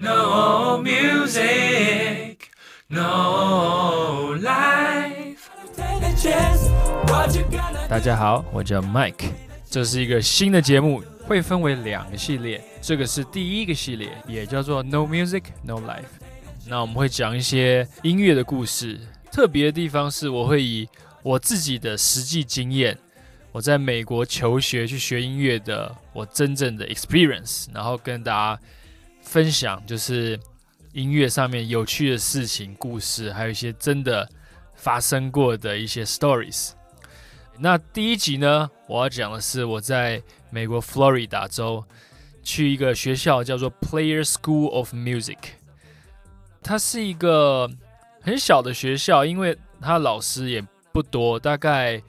No music, no life. 大家好，我叫 Mike，这是一个新的节目，会分为两个系列。这个是第一个系列，也叫做 No Music, No Life。那我们会讲一些音乐的故事。特别的地方是，我会以我自己的实际经验，我在美国求学去学音乐的，我真正的 experience，然后跟大家分享，就是音乐上面有趣的事情、故事，还有一些真的发生过的一些 stories。那第一集呢，我要讲的是我在美国佛罗里达州去一个学校叫做 Player School of Music，它是一个。很小的学校，因为他老师也不多，大概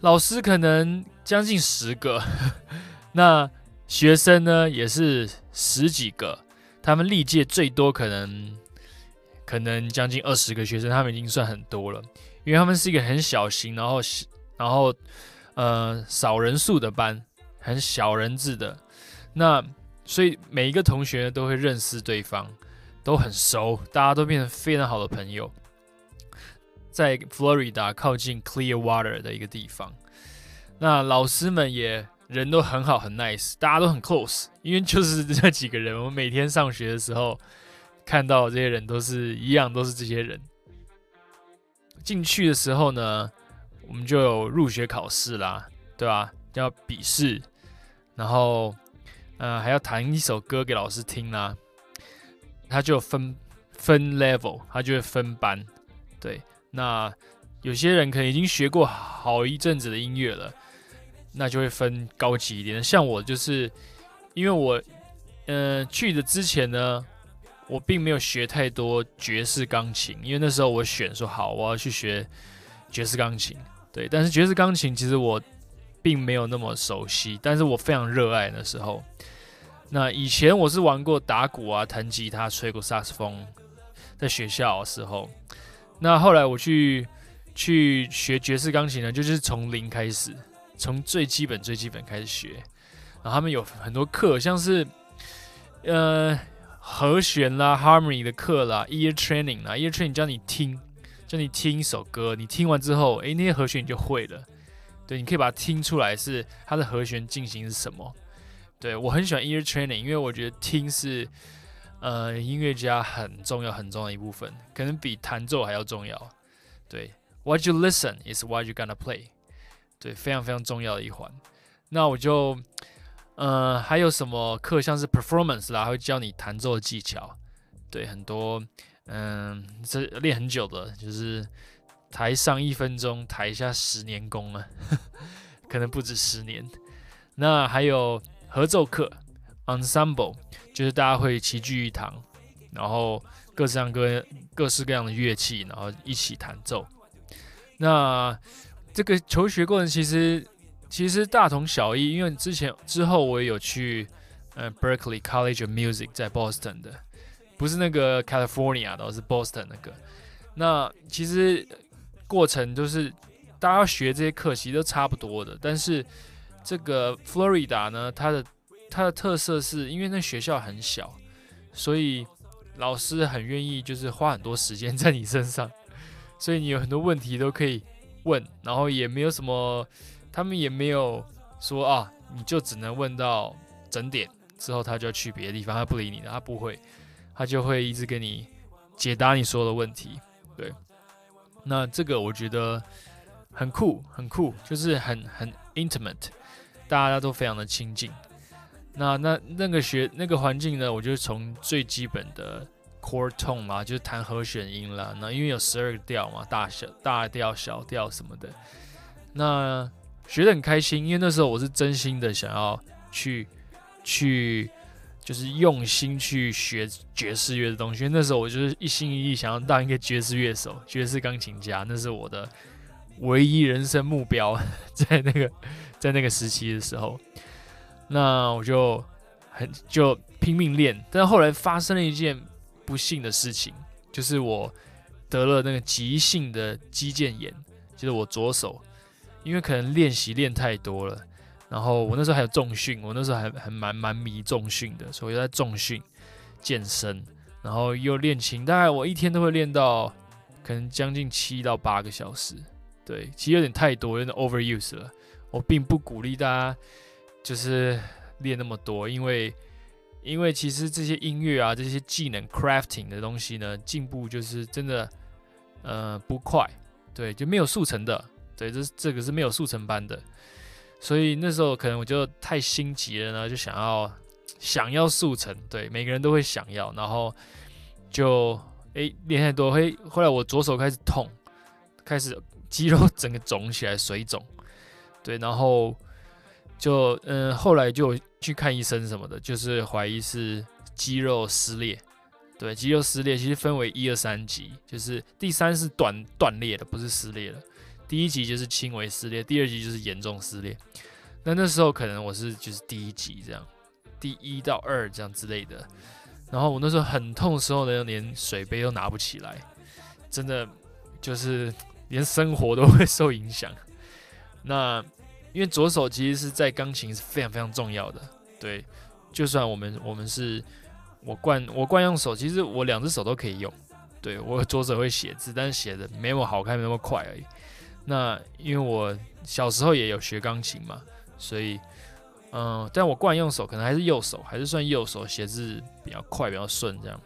老师可能将近十个，那学生呢也是十几个，他们历届最多可能可能将近二十个学生，他们已经算很多了，因为他们是一个很小型，然后然后呃少人数的班，很小人制的，那所以每一个同学都会认识对方。都很熟，大家都变成非常好的朋友。在佛罗里达靠近 Clearwater 的一个地方，那老师们也人都很好，很 nice，大家都很 close。因为就是这几个人，我们每天上学的时候看到这些人都是一样，都是这些人。进去的时候呢，我们就有入学考试啦，对吧？要笔试，然后、呃，还要弹一首歌给老师听啦。他就分分 level，他就会分班，对。那有些人可能已经学过好一阵子的音乐了，那就会分高级一点。像我就是，因为我，呃，去的之前呢，我并没有学太多爵士钢琴，因为那时候我选说好，我要去学爵士钢琴，对。但是爵士钢琴其实我并没有那么熟悉，但是我非常热爱那时候。那以前我是玩过打鼓啊，弹吉他、吹过萨克斯风，在学校的时候。那后来我去去学爵士钢琴呢，就是从零开始，从最基本最基本开始学。然后他们有很多课，像是呃和弦啦、harmony 的课啦、ear training 啦，ear training 教你听，教你听一首歌，你听完之后，诶，那些和弦你就会了。对，你可以把它听出来是它的和弦进行是什么。对，我很喜欢 ear training，因为我觉得听是，呃，音乐家很重要很重要的一部分，可能比弹奏还要重要。对，what you listen is what you gonna play。对，非常非常重要的一环。那我就，呃，还有什么课，像是 performance 啦，会教你弹奏的技巧。对，很多，嗯、这练很久的，就是台上一分钟，台下十年功啊，可能不止十年。那还有。合奏课，ensemble，就是大家会齐聚一堂，然后各式各各式各样的乐器，然后一起弹奏。那这个求学过程其实其实大同小异，因为之前之后我也有去呃 Berkeley College of Music 在 Boston 的，不是那个 California 的，是 Boston 那个。那其实过程就是大家学这些课，其实都差不多的，但是。这个 Florida 呢，它的它的特色是因为那学校很小，所以老师很愿意就是花很多时间在你身上，所以你有很多问题都可以问，然后也没有什么，他们也没有说啊，你就只能问到整点之后，他就要去别的地方，他不理你的，他不会，他就会一直给你解答你所有的问题。对，那这个我觉得很酷，很酷，就是很很 intimate。大家都非常的亲近，那那那个学那个环境呢，我就从最基本的 Cord tone 嘛，就是弹和弦音啦。那因为有十二个调嘛，大小大调、小调什么的，那学得很开心。因为那时候我是真心的想要去去，就是用心去学爵士乐的东西。因为那时候我就是一心一意想要当一个爵士乐手、爵士钢琴家，那是我的唯一人生目标，在那个。在那个时期的时候，那我就很就拼命练，但后来发生了一件不幸的事情，就是我得了那个急性的肌腱炎，就是我左手，因为可能练习练太多了，然后我那时候还有重训，我那时候还还蛮蛮迷重训的，所以在重训，健身，然后又练琴，大概我一天都会练到可能将近七到八个小时。对，其实有点太多，有点 overuse 了。我并不鼓励大家就是练那么多，因为因为其实这些音乐啊，这些技能 crafting 的东西呢，进步就是真的呃不快，对，就没有速成的，对，这这个是没有速成班的。所以那时候可能我就太心急了呢，就想要想要速成，对，每个人都会想要，然后就诶练太多，嘿，后来我左手开始痛，开始。肌肉整个肿起来，水肿，对，然后就嗯，后来就去看医生什么的，就是怀疑是肌肉撕裂，对，肌肉撕裂其实分为一二三级，就是第三是断断裂的，不是撕裂的，第一级就是轻微撕裂，第二级就是严重撕裂。那那时候可能我是就是第一级这样，第一到二这样之类的，然后我那时候很痛的时候呢，连水杯都拿不起来，真的就是。连生活都会受影响。那因为左手其实是在钢琴是非常非常重要的。对，就算我们我们是我惯我惯用手，其实我两只手都可以用。对，我左手会写字，但是写的没我好看，没那么快而已。那因为我小时候也有学钢琴嘛，所以嗯，但我惯用手可能还是右手，还是算右手写字比较快，比较顺这样。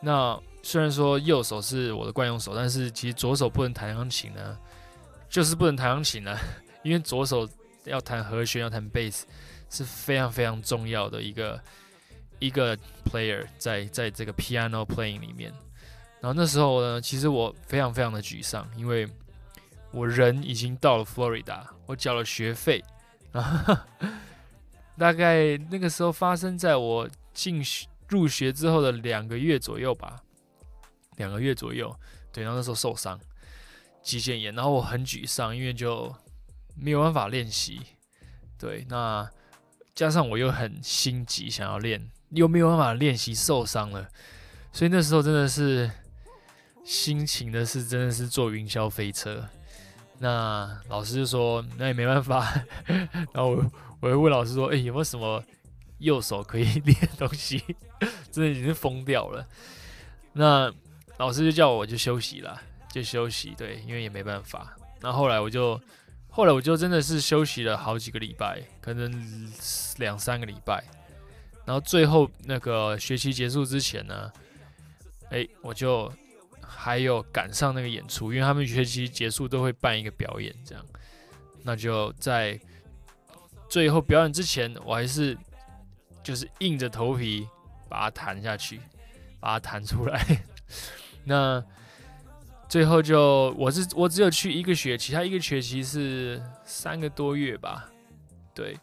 那虽然说右手是我的惯用手，但是其实左手不能弹钢琴呢，就是不能弹钢琴呢，因为左手要弹和弦，要弹贝斯是非常非常重要的一个一个 player 在在这个 piano playing 里面。然后那时候呢，其实我非常非常的沮丧，因为我人已经到了佛罗里达，我缴了学费，大概那个时候发生在我进入学之后的两个月左右吧。两个月左右，对，然后那时候受伤，肌腱炎，然后我很沮丧，因为就没有办法练习，对，那加上我又很心急想要练，又没有办法练习，受伤了，所以那时候真的是心情的是真的是坐云霄飞车。那老师就说，那也没办法，然后我我就问老师说，哎，有没有什么右手可以练东西？真的已经疯掉了。那老师就叫我就休息了，就休息，对，因为也没办法。那后来我就，后来我就真的是休息了好几个礼拜，可能两三个礼拜。然后最后那个学期结束之前呢，哎，我就还有赶上那个演出，因为他们学期结束都会办一个表演，这样。那就在最后表演之前，我还是就是硬着头皮把它弹下去，把它弹出来。那最后就我是我只有去一个学期，他一个学期是三个多月吧。对，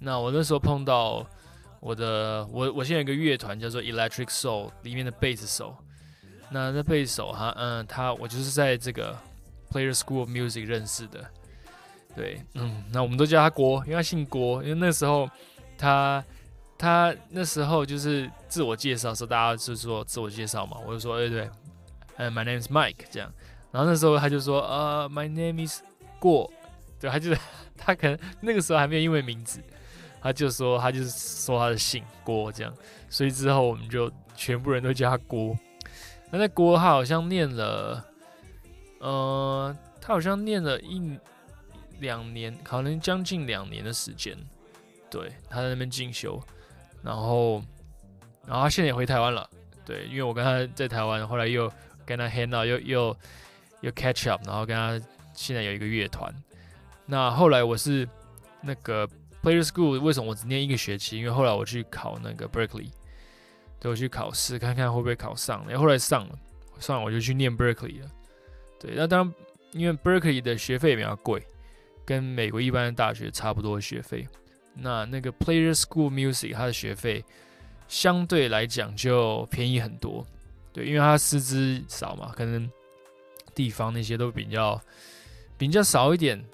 那我那时候碰到我的我我现在有个乐团叫做 Electric Soul 里面的贝斯手。那那贝斯手哈嗯他我就是在这个 Player School of Music 认识的。对，嗯，那我们都叫他郭，因为他姓郭，因为那时候他他那时候就是自我介绍的时候，大家是说自我介绍嘛，我就说哎，对。呃、uh，My name is Mike，这样，然后那时候他就说，呃、，My name is 郭，对，他就是他可能那个时候还没有英文名字，他就说他就是说他的姓郭这样，所以之后我们就全部人都叫他郭。那在郭他好像念了，呃，他好像念了一两年，可能将近两年的时间，对，他在那边进修，然后，然后他现在也回台湾了，对，因为我跟他在台湾，后来又。跟他 hang out 又又又 catch up，然后跟他现在有一个乐团。那后来我是那个 Player School，为什么我只念一个学期？因为后来我去考那个 Berkeley，对，我去考试看看会不会考上。然后后来上了，上了我就去念 Berkeley 了。对，那当然因为 Berkeley 的学费比较贵，跟美国一般的大学差不多学费。那那个 Player School Music 它的学费相对来讲就便宜很多。对，因为他师资少嘛，可能地方那些都比较比较少一点，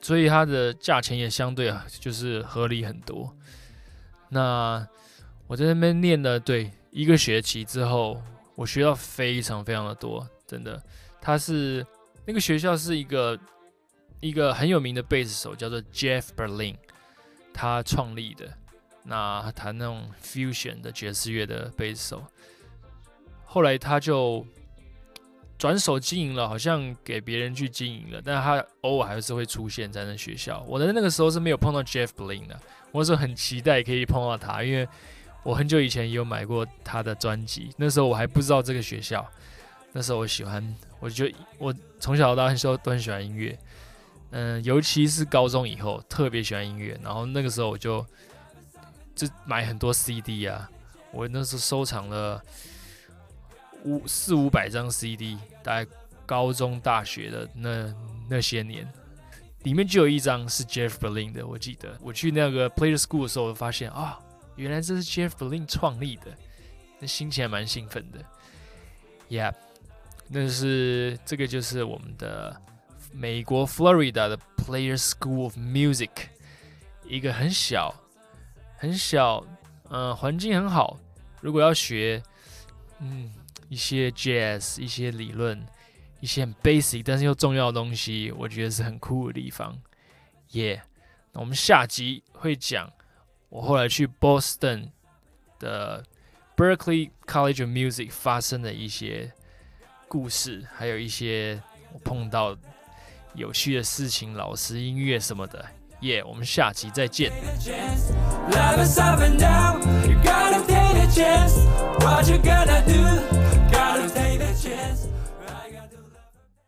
所以它的价钱也相对啊，就是合理很多。那我在那边念了对一个学期之后，我学到非常非常的多，真的。他是那个学校是一个一个很有名的贝斯手，叫做 Jeff Berlin，他创立的。那弹那种 fusion 的爵士乐的贝斯手。后来他就转手经营了，好像给别人去经营了，但他偶尔还是会出现在那学校。我在那个时候是没有碰到 Jeff Bling 的，我是很期待可以碰到他，因为我很久以前也有买过他的专辑，那时候我还不知道这个学校。那时候我喜欢，我就我从小到大时候都很喜欢音乐，嗯，尤其是高中以后特别喜欢音乐。然后那个时候我就就买很多 CD 啊，我那时候收藏了。五四五百张 CD，大概高中、大学的那那些年，里面就有一张是 Jeff Berlin 的。我记得我去那个 Players School 的时候，我发现啊，原来这是 Jeff Berlin 创立的，那心情还蛮兴奋的。Yeah，那是这个就是我们的美国 Florida 的 Players School of Music，一个很小很小，嗯、环境很好。如果要学，嗯。一些 jazz，一些理论，一些很 basic 但是又重要的东西，我觉得是很酷的地方。耶、那我们下集会讲我后来去 Boston 的 Berkeley College of Music 发生的一些故事，还有一些我碰到有趣的事情、老师、音乐什么的。耶、我们下集再见。